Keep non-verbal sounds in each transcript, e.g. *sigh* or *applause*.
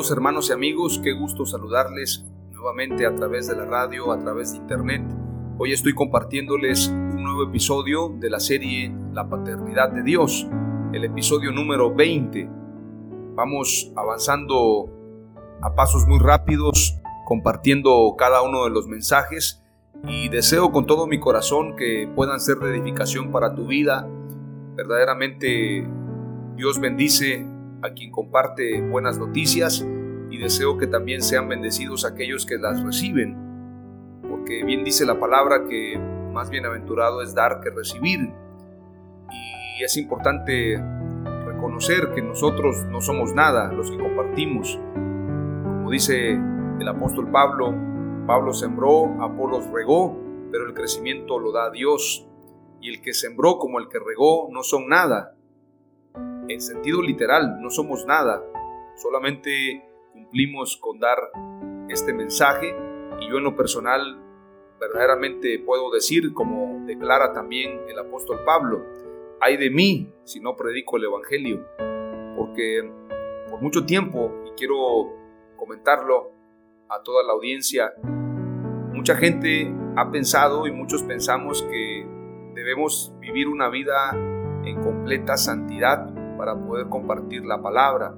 Hermanos y amigos, qué gusto saludarles nuevamente a través de la radio, a través de internet. Hoy estoy compartiéndoles un nuevo episodio de la serie La Paternidad de Dios, el episodio número 20. Vamos avanzando a pasos muy rápidos, compartiendo cada uno de los mensajes y deseo con todo mi corazón que puedan ser de edificación para tu vida. Verdaderamente Dios bendice a quien comparte buenas noticias y deseo que también sean bendecidos aquellos que las reciben, porque bien dice la palabra que más bienaventurado es dar que recibir. Y es importante reconocer que nosotros no somos nada los que compartimos. Como dice el apóstol Pablo, Pablo sembró, Apolos regó, pero el crecimiento lo da Dios. Y el que sembró como el que regó no son nada, en sentido literal, no somos nada, solamente cumplimos con dar este mensaje y yo en lo personal verdaderamente puedo decir, como declara también el apóstol Pablo, hay de mí si no predico el Evangelio, porque por mucho tiempo, y quiero comentarlo a toda la audiencia, mucha gente ha pensado y muchos pensamos que debemos vivir una vida en completa santidad para poder compartir la palabra.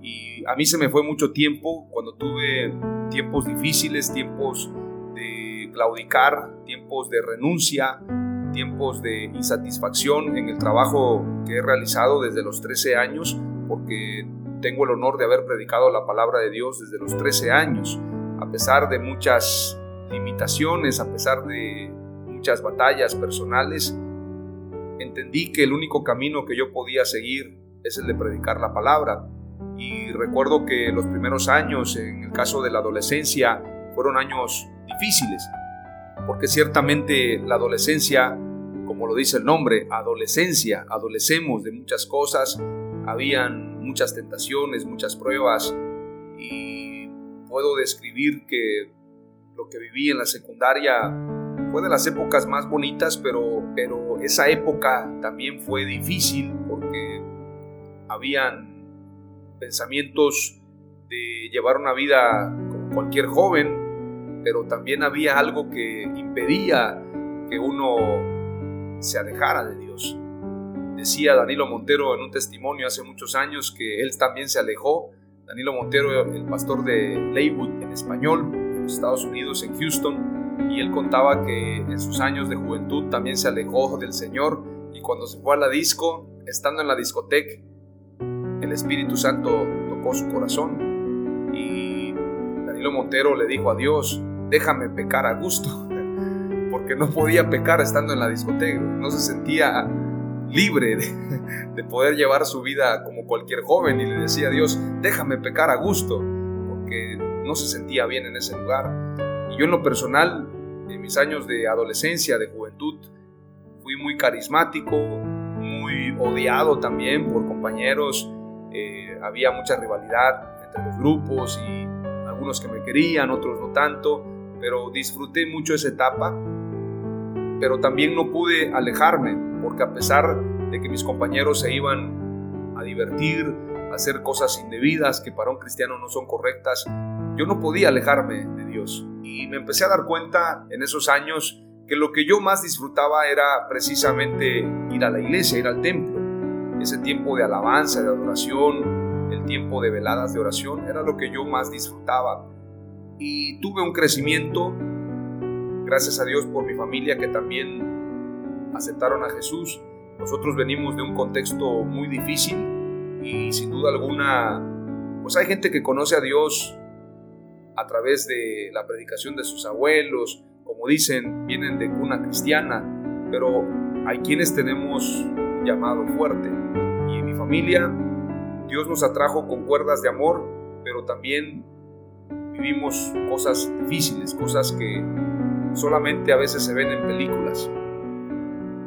Y a mí se me fue mucho tiempo cuando tuve tiempos difíciles, tiempos de claudicar, tiempos de renuncia, tiempos de insatisfacción en el trabajo que he realizado desde los 13 años, porque tengo el honor de haber predicado la palabra de Dios desde los 13 años, a pesar de muchas limitaciones, a pesar de muchas batallas personales, entendí que el único camino que yo podía seguir es el de predicar la palabra. Y recuerdo que los primeros años, en el caso de la adolescencia, fueron años difíciles, porque ciertamente la adolescencia, como lo dice el nombre, adolescencia, adolecemos de muchas cosas, habían muchas tentaciones, muchas pruebas, y puedo describir que lo que viví en la secundaria fue de las épocas más bonitas, pero, pero esa época también fue difícil porque habían pensamientos de llevar una vida como cualquier joven, pero también había algo que impedía que uno se alejara de Dios. Decía Danilo Montero en un testimonio hace muchos años que él también se alejó. Danilo Montero, el pastor de Leywood en español, en los Estados Unidos, en Houston, y él contaba que en sus años de juventud también se alejó del Señor y cuando se fue a la disco, estando en la discoteca, el Espíritu Santo tocó su corazón y Danilo Montero le dijo a Dios, déjame pecar a gusto, *laughs* porque no podía pecar estando en la discoteca, no se sentía libre de, de, poder llevar su vida como cualquier joven y le decía a Dios, déjame pecar a gusto, porque no se sentía bien en ese lugar. Yo en lo personal, en mis años de adolescencia, de juventud, fui muy carismático, muy odiado también por compañeros, eh, había mucha rivalidad entre los grupos y algunos que me querían, otros no tanto, pero disfruté mucho esa etapa, pero también no pude alejarme, porque a pesar de que mis compañeros se iban a divertir, a hacer cosas indebidas que para un cristiano no son correctas, yo no podía alejarme de Dios. Y me empecé a dar cuenta en esos años que lo que yo más disfrutaba era precisamente ir a la iglesia, ir al templo. Ese tiempo de alabanza, de adoración, el tiempo de veladas de oración, era lo que yo más disfrutaba. Y tuve un crecimiento, gracias a Dios por mi familia que también aceptaron a Jesús. Nosotros venimos de un contexto muy difícil y sin duda alguna, pues hay gente que conoce a Dios a través de la predicación de sus abuelos, como dicen, vienen de cuna cristiana, pero hay quienes tenemos un llamado fuerte. Y en mi familia, Dios nos atrajo con cuerdas de amor, pero también vivimos cosas difíciles, cosas que solamente a veces se ven en películas,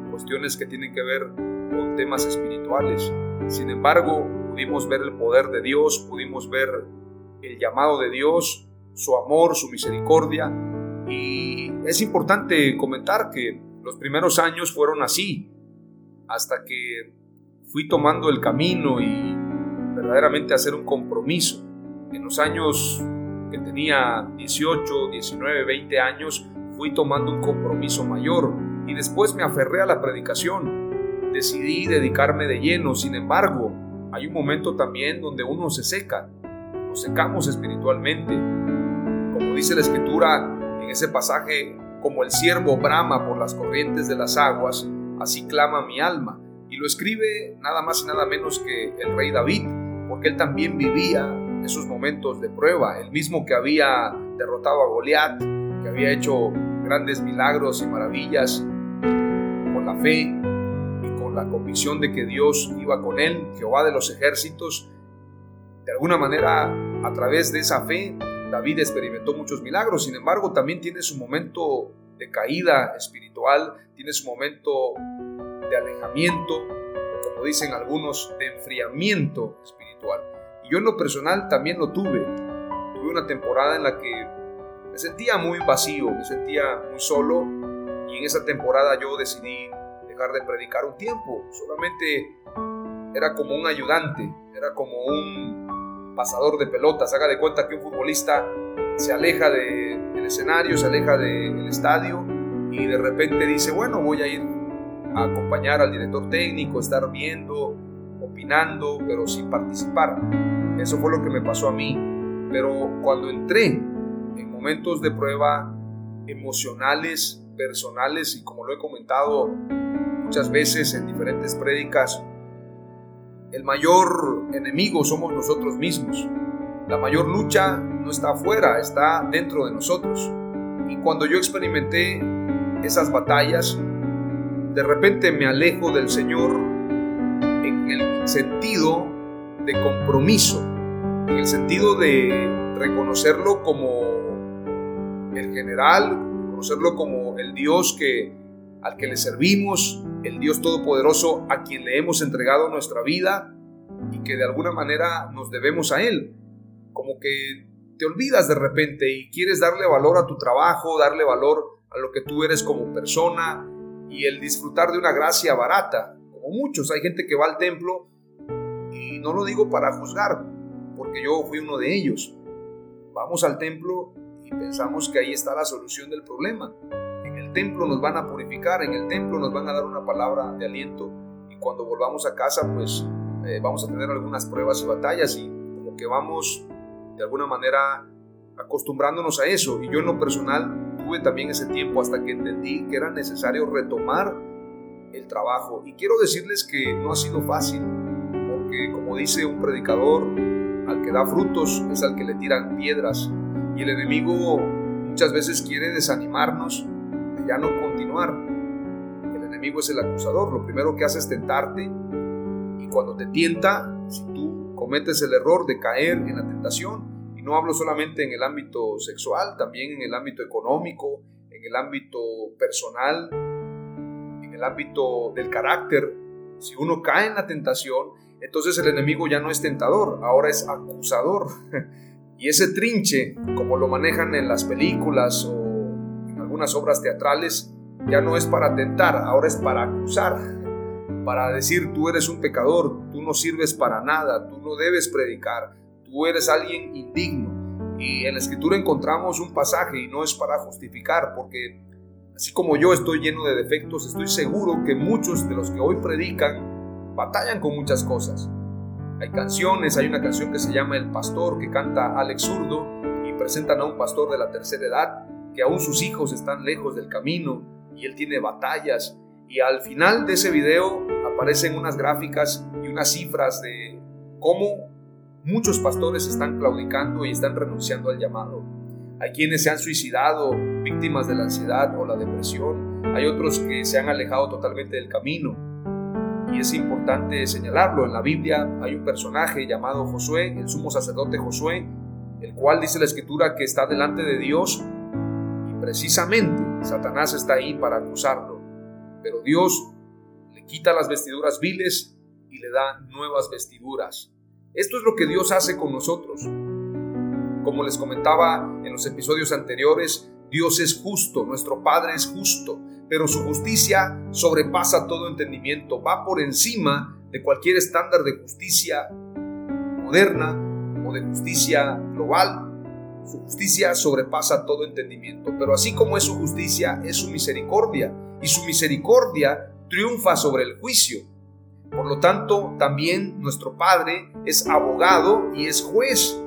cuestiones que tienen que ver con temas espirituales. Sin embargo, pudimos ver el poder de Dios, pudimos ver el llamado de Dios, su amor, su misericordia. Y es importante comentar que los primeros años fueron así, hasta que fui tomando el camino y verdaderamente hacer un compromiso. En los años que tenía 18, 19, 20 años, fui tomando un compromiso mayor y después me aferré a la predicación decidí dedicarme de lleno. Sin embargo, hay un momento también donde uno se seca, nos secamos espiritualmente. Como dice la escritura en ese pasaje, como el siervo brama por las corrientes de las aguas, así clama mi alma. Y lo escribe nada más y nada menos que el rey David, porque él también vivía esos momentos de prueba, el mismo que había derrotado a Goliat, que había hecho grandes milagros y maravillas con la fe, la convicción de que Dios iba con él, Jehová de los ejércitos. De alguna manera, a través de esa fe, David experimentó muchos milagros, sin embargo, también tiene su momento de caída espiritual, tiene su momento de alejamiento, como dicen algunos, de enfriamiento espiritual. Y yo en lo personal también lo tuve. Tuve una temporada en la que me sentía muy vacío, me sentía muy solo y en esa temporada yo decidí de predicar un tiempo, solamente era como un ayudante, era como un pasador de pelotas. Haga de cuenta que un futbolista se aleja del escenario, se aleja del estadio y de repente dice, bueno, voy a ir a acompañar al director técnico, estar viendo, opinando, pero sin participar. Eso fue lo que me pasó a mí. Pero cuando entré en momentos de prueba emocionales, personales y como lo he comentado muchas veces en diferentes prédicas, el mayor enemigo somos nosotros mismos. La mayor lucha no está afuera, está dentro de nosotros. Y cuando yo experimenté esas batallas, de repente me alejo del Señor en el sentido de compromiso, en el sentido de reconocerlo como el general, reconocerlo como el Dios que al que le servimos, el Dios Todopoderoso a quien le hemos entregado nuestra vida y que de alguna manera nos debemos a Él. Como que te olvidas de repente y quieres darle valor a tu trabajo, darle valor a lo que tú eres como persona y el disfrutar de una gracia barata. Como muchos, hay gente que va al templo y no lo digo para juzgar, porque yo fui uno de ellos. Vamos al templo y pensamos que ahí está la solución del problema templo nos van a purificar, en el templo nos van a dar una palabra de aliento. Y cuando volvamos a casa pues eh, vamos a tener algunas pruebas y batallas y como que vamos de alguna manera acostumbrándonos a eso. Y yo en lo personal tuve también ese tiempo hasta que entendí que era necesario retomar el trabajo. Y quiero decirles que no ha sido fácil porque como dice un predicador al que da frutos es al que le tiran piedras. Y el enemigo muchas veces quiere desanimarnos ya no continuar. El enemigo es el acusador, lo primero que hace es tentarte y cuando te tienta, si tú cometes el error de caer en la tentación, y no hablo solamente en el ámbito sexual, también en el ámbito económico, en el ámbito personal, en el ámbito del carácter, si uno cae en la tentación, entonces el enemigo ya no es tentador, ahora es acusador. *laughs* Y ese trinche, como lo manejan en las películas o obras teatrales ya no es para tentar, ahora es para acusar. para decir tú eres un pecador, tú no sirves para nada, tú no debes predicar, tú eres alguien indigno. Y en la escritura encontramos un pasaje y no es para justificar, porque así como yo estoy lleno de defectos, estoy seguro que muchos de los que hoy predican batallan con muchas cosas. Hay canciones, hay una canción que se llama El Pastor que canta Alex Zurdo y presentan a un pastor de la tercera edad que aún sus hijos están lejos del camino y él tiene batallas. Y al final de ese video aparecen unas gráficas y unas cifras de cómo muchos pastores están claudicando y están renunciando al llamado. Hay quienes se han suicidado, víctimas de la ansiedad o la depresión. Hay otros que se han alejado totalmente del camino y es importante señalarlo. En la Biblia hay un personaje llamado Josué, el sumo sacerdote Josué, el cual dice la escritura que está delante de Dios precisamente Satanás está ahí para acusarlo. Pero Dios le quita las vestiduras viles y le da nuevas vestiduras. Esto es lo que Dios hace con nosotros. Como les comentaba en los episodios anteriores, Dios es justo, nuestro Padre es justo pero su justicia sobrepasa todo entendimiento, va por encima de cualquier estándar de justicia moderna o de justicia global. Su justicia sobrepasa todo entendimiento, pero así como es su justicia, es su misericordia, y su misericordia triunfa sobre el juicio. Por lo tanto, también nuestro Padre es abogado y es juez.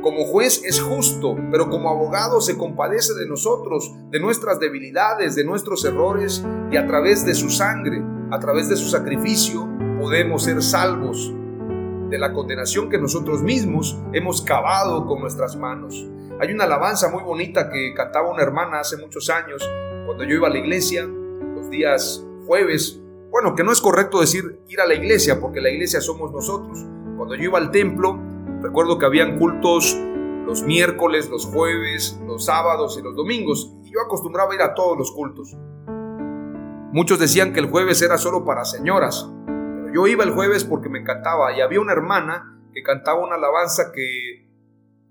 Como juez es justo, pero como abogado se compadece de nosotros, de nuestras debilidades, de nuestros errores, y a través de su sangre, a través de su sacrificio, podemos ser salvos de la condenación que nosotros mismos hemos cavado con nuestras manos. Hay una alabanza muy bonita que cantaba una hermana hace muchos años, cuando yo iba a la iglesia, los días jueves, bueno, que no es correcto decir ir a la iglesia, porque la iglesia somos nosotros. Cuando yo iba al templo, Recuerdo que habían cultos los miércoles, los jueves, los sábados y los domingos, y yo acostumbraba ir a todos los cultos. Muchos decían que el jueves era solo para señoras, yo iba el jueves porque me encantaba y había una hermana que cantaba una alabanza que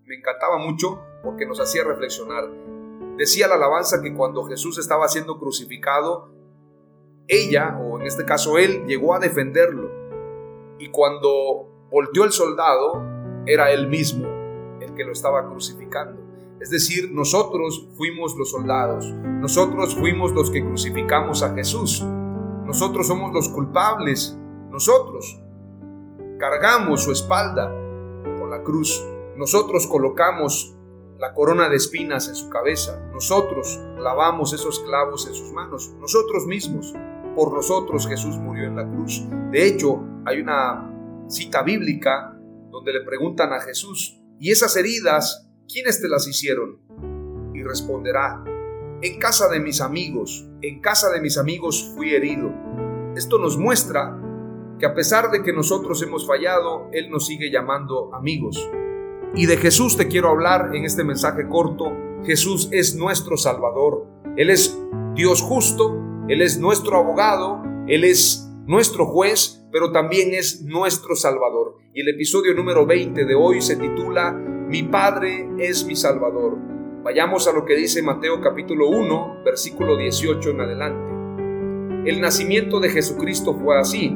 me encantaba mucho porque nos hacía reflexionar. Decía la alabanza que cuando Jesús estaba siendo crucificado, ella, o en este caso él, llegó a defenderlo. Y cuando volteó el soldado, era él mismo el que lo estaba crucificando. Es decir, nosotros fuimos los soldados, nosotros fuimos los que crucificamos a Jesús, nosotros somos los culpables, nosotros cargamos su espalda con la cruz, nosotros colocamos la corona de espinas en su cabeza, nosotros lavamos esos clavos en sus manos, nosotros mismos, por nosotros Jesús murió en la cruz. De hecho, hay una cita bíblica donde le preguntan a Jesús, ¿y esas heridas, quiénes te las hicieron? Y responderá, en casa de mis amigos, en casa de mis amigos fui herido. Esto nos muestra que a pesar de que nosotros hemos fallado, Él nos sigue llamando amigos. Y de Jesús te quiero hablar en este mensaje corto. Jesús es nuestro Salvador. Él es Dios justo, Él es nuestro abogado, Él es nuestro juez, pero también es nuestro Salvador. Y el episodio número 20 de hoy se titula Mi Padre es mi Salvador. Vayamos a lo que dice Mateo capítulo 1, versículo 18 en adelante. El nacimiento de Jesucristo fue así.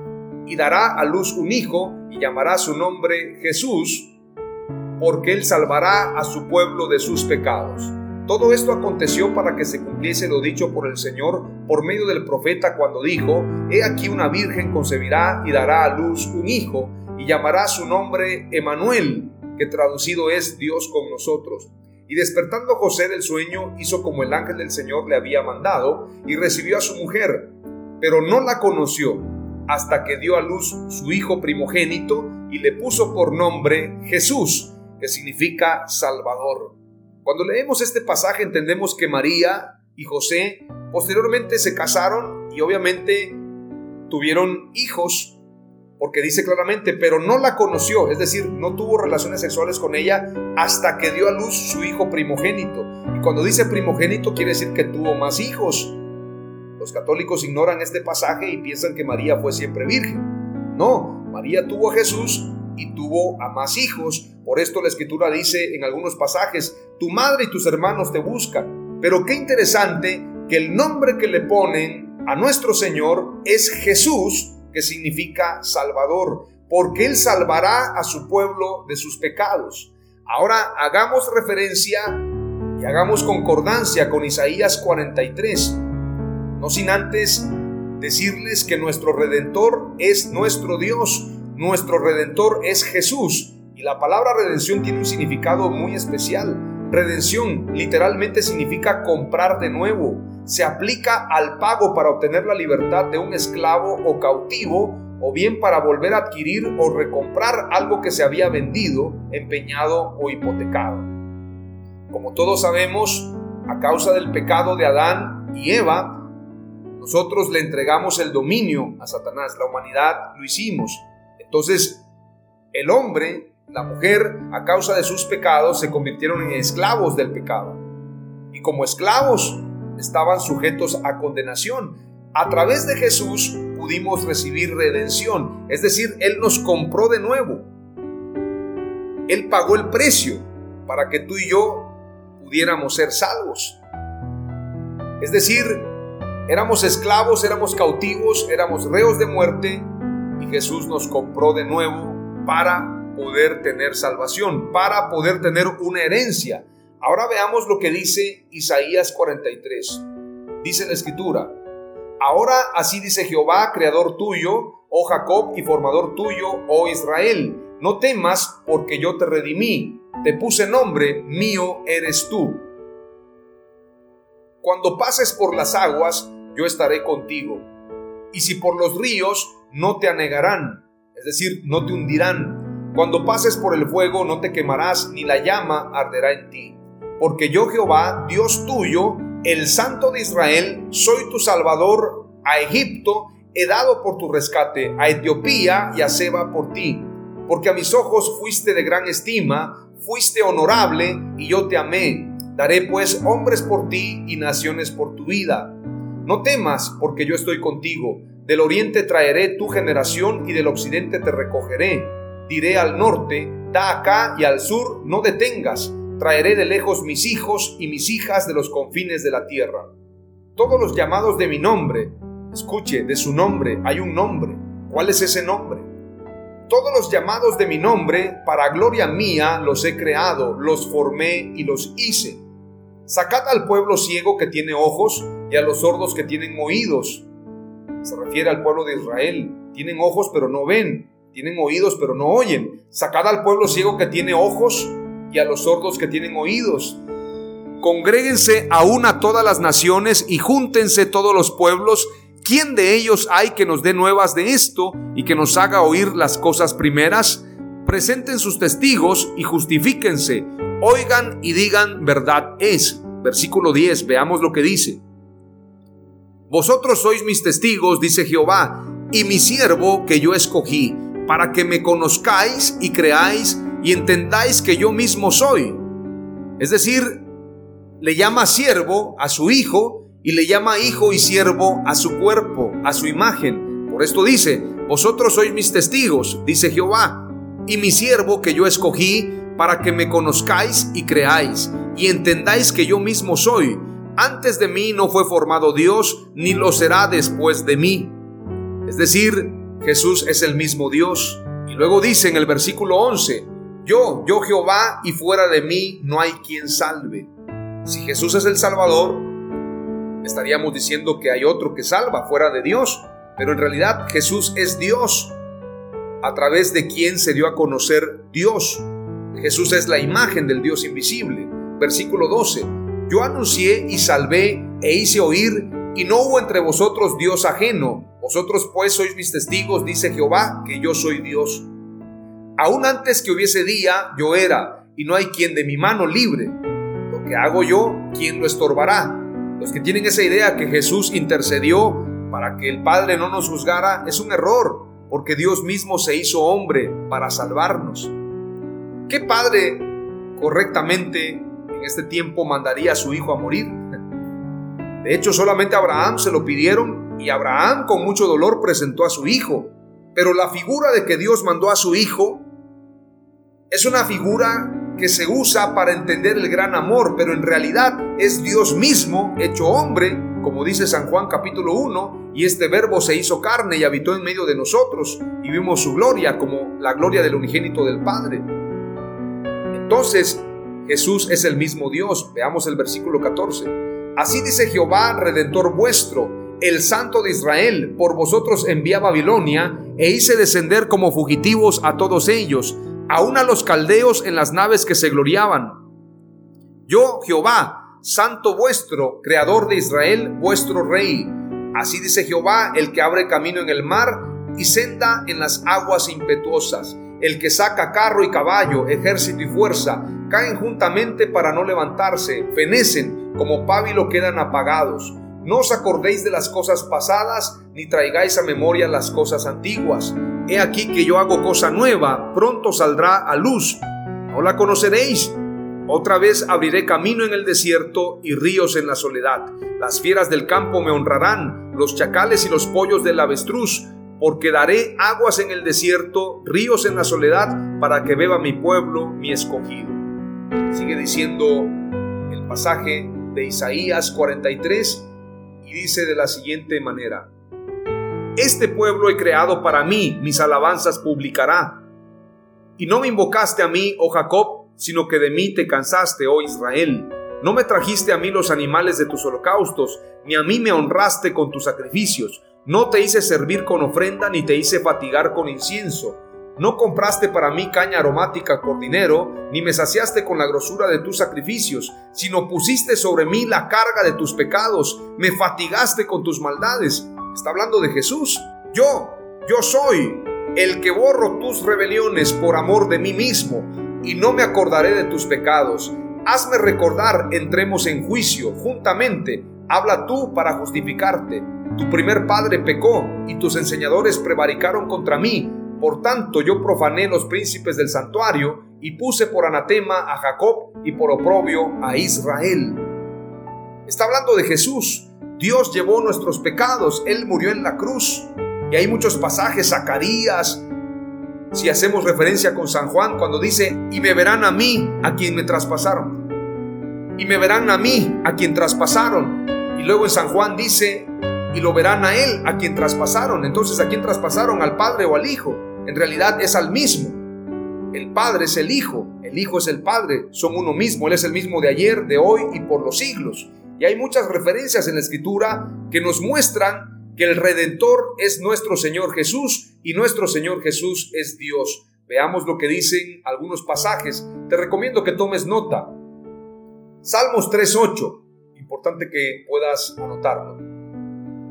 Y dará a luz un hijo y llamará su nombre Jesús, porque él salvará a su pueblo de sus pecados. Todo esto aconteció para que se cumpliese lo dicho por el Señor por medio del profeta cuando dijo, He aquí una virgen concebirá y dará a luz un hijo y llamará su nombre Emanuel, que traducido es Dios con nosotros. Y despertando José del sueño, hizo como el ángel del Señor le había mandado y recibió a su mujer, pero no la conoció hasta que dio a luz su hijo primogénito y le puso por nombre Jesús, que significa Salvador. Cuando leemos este pasaje entendemos que María y José posteriormente se casaron y obviamente tuvieron hijos porque dice claramente, pero no la conoció, es decir, no tuvo relaciones sexuales con ella hasta que dio a luz su hijo primogénito. Y cuando dice primogénito quiere decir que tuvo más hijos. Los católicos ignoran este pasaje y piensan que María fue siempre virgen. No, María tuvo a Jesús y tuvo a más hijos. Por esto la escritura dice en algunos pasajes, tu madre y tus hermanos te buscan. Pero qué interesante que el nombre que le ponen a nuestro Señor es Jesús, que significa Salvador, porque Él salvará a su pueblo de sus pecados. Ahora hagamos referencia y hagamos concordancia con Isaías 43, no sin antes decirles que nuestro redentor es nuestro Dios, nuestro redentor es Jesús, y la palabra redención tiene un significado muy especial. Redención literalmente significa comprar de nuevo, se aplica al pago para obtener la libertad de un esclavo o cautivo o bien para volver a adquirir o recomprar algo que se había vendido, empeñado o hipotecado. Como todos sabemos, a causa del pecado de Adán y Eva, nosotros le entregamos el dominio a Satanás, la humanidad lo hicimos. Entonces, el hombre, la mujer, a causa de sus pecados, se convirtieron en esclavos del pecado. Y como esclavos, estaban sujetos a condenación. A través de Jesús pudimos recibir redención, es decir, Él nos compró de nuevo. Él pagó el precio para que tú y yo pudiéramos ser salvos. Es decir, éramos esclavos, éramos cautivos, éramos reos de muerte y Jesús nos compró de nuevo para poder tener salvación, para poder tener una herencia. Ahora veamos lo que dice Isaías 43. Dice la escritura, ahora así dice Jehová, creador tuyo, oh Jacob, y formador tuyo, oh Israel, no temas porque yo te redimí, te puse nombre, mío eres tú. Cuando pases por las aguas, yo estaré contigo. Y si por los ríos, no te anegarán, es decir, no te hundirán. Cuando pases por el fuego, no te quemarás, ni la llama arderá en ti porque yo Jehová, Dios tuyo, el Santo de Israel, soy tu Salvador a Egipto, he dado por tu rescate a Etiopía y a Seba por ti, porque a mis ojos fuiste de gran estima, fuiste honorable y yo te amé. Daré pues hombres por ti y naciones por tu vida. No temas, porque yo estoy contigo. Del oriente traeré tu generación y del occidente te recogeré. Diré al norte, da acá y al sur, no detengas traeré de lejos mis hijos y mis hijas de los confines de la tierra. Todos los llamados de mi nombre, escuche, de su nombre hay un nombre. ¿Cuál es ese nombre? Todos los llamados de mi nombre, para gloria mía, los he creado, los formé y los hice. Sacad al pueblo ciego que tiene ojos y a los sordos que tienen oídos. Se refiere al pueblo de Israel. Tienen ojos pero no ven, tienen oídos pero no oyen. Sacad al pueblo ciego que tiene ojos y a los sordos que tienen oídos. Congréguense aún a todas las naciones y júntense todos los pueblos. ¿Quién de ellos hay que nos dé nuevas de esto y que nos haga oír las cosas primeras? Presenten sus testigos y justifíquense. Oigan y digan verdad es. Versículo 10, veamos lo que dice. Vosotros sois mis testigos, dice Jehová, y mi siervo que yo escogí, para que me conozcáis y creáis y entendáis que yo mismo soy. Es decir, le llama siervo a su hijo y le llama hijo y siervo a su cuerpo, a su imagen. Por esto dice, vosotros sois mis testigos, dice Jehová, y mi siervo que yo escogí para que me conozcáis y creáis y entendáis que yo mismo soy. Antes de mí no fue formado Dios, ni lo será después de mí. Es decir, Jesús es el mismo Dios. Y luego dice en el versículo 11, yo, yo Jehová, y fuera de mí no hay quien salve. Si Jesús es el Salvador, estaríamos diciendo que hay otro que salva fuera de Dios, pero en realidad Jesús es Dios, a través de quien se dio a conocer Dios. Jesús es la imagen del Dios invisible. Versículo 12. Yo anuncié y salvé e hice oír, y no hubo entre vosotros Dios ajeno. Vosotros pues sois mis testigos, dice Jehová, que yo soy Dios. Aún antes que hubiese día, yo era, y no hay quien de mi mano libre. Lo que hago yo, ¿quién lo estorbará? Los que tienen esa idea que Jesús intercedió para que el Padre no nos juzgara, es un error, porque Dios mismo se hizo hombre para salvarnos. ¿Qué padre correctamente en este tiempo mandaría a su hijo a morir? De hecho, solamente Abraham se lo pidieron y Abraham con mucho dolor presentó a su hijo. Pero la figura de que Dios mandó a su hijo es una figura que se usa para entender el gran amor, pero en realidad es Dios mismo hecho hombre, como dice San Juan capítulo 1, y este verbo se hizo carne y habitó en medio de nosotros, y vimos su gloria como la gloria del unigénito del Padre. Entonces, Jesús es el mismo Dios. Veamos el versículo 14. Así dice Jehová, redentor vuestro, el Santo de Israel, por vosotros envía a Babilonia, e hice descender como fugitivos a todos ellos, aun a los caldeos en las naves que se gloriaban. Yo, Jehová, Santo vuestro, Creador de Israel, vuestro Rey. Así dice Jehová, el que abre camino en el mar y senda en las aguas impetuosas, el que saca carro y caballo, ejército y fuerza, caen juntamente para no levantarse, fenecen, como pábilo quedan apagados. No os acordéis de las cosas pasadas, ni traigáis a memoria las cosas antiguas. He aquí que yo hago cosa nueva, pronto saldrá a luz. ¿No la conoceréis? Otra vez abriré camino en el desierto y ríos en la soledad. Las fieras del campo me honrarán, los chacales y los pollos del avestruz, porque daré aguas en el desierto, ríos en la soledad, para que beba mi pueblo, mi escogido. Sigue diciendo el pasaje de Isaías 43 y dice de la siguiente manera, Este pueblo he creado para mí, mis alabanzas publicará. Y no me invocaste a mí, oh Jacob, sino que de mí te cansaste, oh Israel. No me trajiste a mí los animales de tus holocaustos, ni a mí me honraste con tus sacrificios. No te hice servir con ofrenda, ni te hice fatigar con incienso. No compraste para mí caña aromática por dinero, ni me saciaste con la grosura de tus sacrificios, sino pusiste sobre mí la carga de tus pecados, me fatigaste con tus maldades. Está hablando de Jesús. Yo, yo soy el que borro tus rebeliones por amor de mí mismo, y no me acordaré de tus pecados. Hazme recordar, entremos en juicio juntamente. Habla tú para justificarte. Tu primer padre pecó, y tus enseñadores prevaricaron contra mí por tanto yo profané los príncipes del santuario y puse por anatema a Jacob y por oprobio a Israel. Está hablando de Jesús. Dios llevó nuestros pecados, Él murió en la cruz. Y hay muchos pasajes, Zacarías, si hacemos referencia con San Juan cuando dice, y me verán a mí, a quien me traspasaron. Y me verán a mí, a quien traspasaron. Y luego en San Juan dice, y lo verán a él, a quien traspasaron. Entonces, ¿a quién traspasaron? ¿Al Padre o al Hijo? En realidad es al mismo. El Padre es el Hijo, el Hijo es el Padre, son uno mismo, Él es el mismo de ayer, de hoy y por los siglos. Y hay muchas referencias en la Escritura que nos muestran que el Redentor es nuestro Señor Jesús y nuestro Señor Jesús es Dios. Veamos lo que dicen algunos pasajes. Te recomiendo que tomes nota. Salmos 3.8. Importante que puedas anotarlo.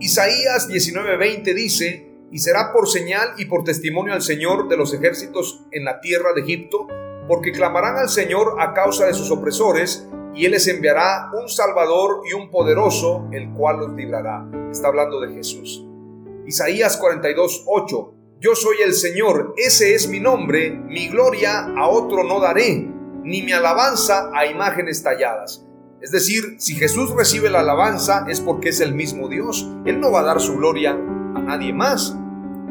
Isaías 19:20 dice, y será por señal y por testimonio al Señor de los ejércitos en la tierra de Egipto, porque clamarán al Señor a causa de sus opresores, y Él les enviará un Salvador y un poderoso, el cual los librará. Está hablando de Jesús. Isaías 42:8 Yo soy el Señor, ese es mi nombre, mi gloria a otro no daré, ni mi alabanza a imágenes talladas. Es decir, si Jesús recibe la alabanza es porque es el mismo Dios. Él no va a dar su gloria a nadie más.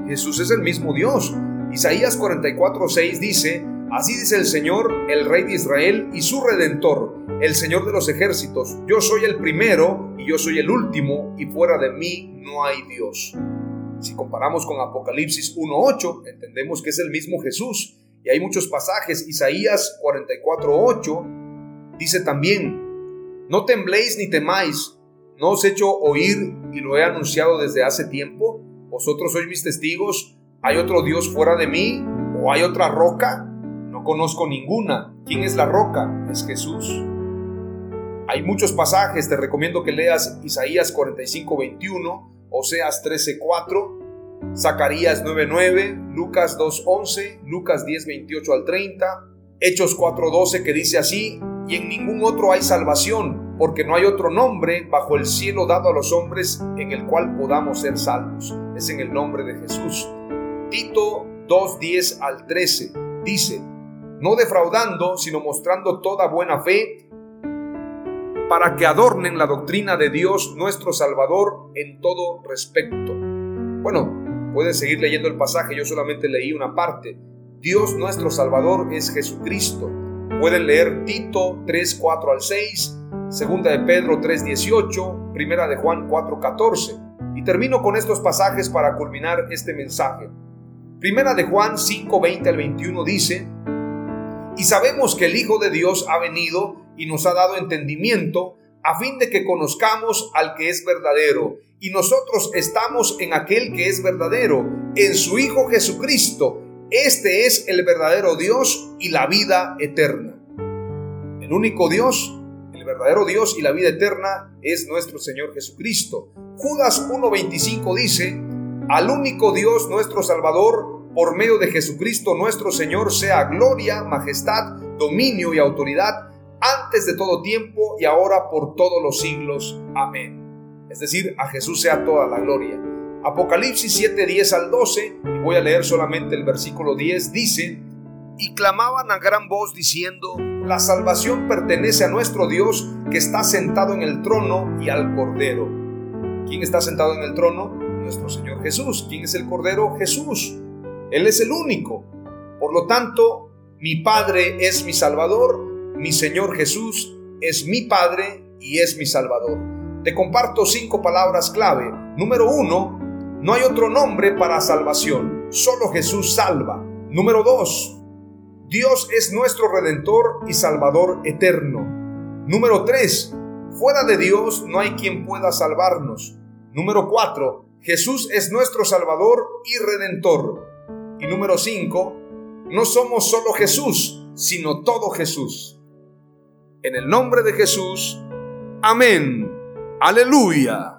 Jesús es el mismo Dios. Isaías 44:6 dice, Así dice el Señor, el Rey de Israel y su Redentor, el Señor de los ejércitos. Yo soy el primero y yo soy el último, y fuera de mí no hay Dios. Si comparamos con Apocalipsis 1.8, entendemos que es el mismo Jesús. Y hay muchos pasajes. Isaías 44.8 dice también, no tembléis ni temáis, no os he hecho oír y lo he anunciado desde hace tiempo. Vosotros sois mis testigos. ¿Hay otro Dios fuera de mí? ¿O hay otra roca? No conozco ninguna. ¿Quién es la roca? Es Jesús. Hay muchos pasajes, te recomiendo que leas Isaías 45, 21, Oseas 13, 4, Zacarías 9, 9, Lucas 2, 11, Lucas 10, 28 al 30, Hechos 4, 12 que dice así, y en ningún otro hay salvación, porque no hay otro nombre bajo el cielo dado a los hombres en el cual podamos ser salvos. Es en el nombre de Jesús. Tito 2, 10 al 13 dice, no defraudando, sino mostrando toda buena fe, para que adornen la doctrina de Dios nuestro Salvador en todo respecto. Bueno, pueden seguir leyendo el pasaje, yo solamente leí una parte. Dios nuestro Salvador es Jesucristo. Pueden leer Tito 3, 4 al 6, Segunda de Pedro 3, 18, Primera de Juan 4, 14. Y termino con estos pasajes para culminar este mensaje. Primera de Juan 5, 20 al 21 dice, y sabemos que el Hijo de Dios ha venido y nos ha dado entendimiento a fin de que conozcamos al que es verdadero. Y nosotros estamos en aquel que es verdadero, en su Hijo Jesucristo. Este es el verdadero Dios y la vida eterna. El único Dios, el verdadero Dios y la vida eterna es nuestro Señor Jesucristo. Judas 1.25 dice, al único Dios nuestro Salvador, por medio de Jesucristo nuestro Señor, sea gloria, majestad, dominio y autoridad antes de todo tiempo y ahora por todos los siglos. Amén. Es decir, a Jesús sea toda la gloria. Apocalipsis 7, 10 al 12, y voy a leer solamente el versículo 10, dice, y clamaban a gran voz diciendo, la salvación pertenece a nuestro Dios que está sentado en el trono y al Cordero. ¿Quién está sentado en el trono? Nuestro Señor Jesús. ¿Quién es el Cordero? Jesús. Él es el único. Por lo tanto, mi Padre es mi Salvador, mi Señor Jesús es mi Padre y es mi Salvador. Te comparto cinco palabras clave. Número uno, no hay otro nombre para salvación, solo Jesús salva. Número dos, Dios es nuestro Redentor y Salvador eterno. Número tres, fuera de Dios no hay quien pueda salvarnos. Número cuatro, Jesús es nuestro Salvador y Redentor. Y número 5, no somos solo Jesús, sino todo Jesús. En el nombre de Jesús, amén. Aleluya.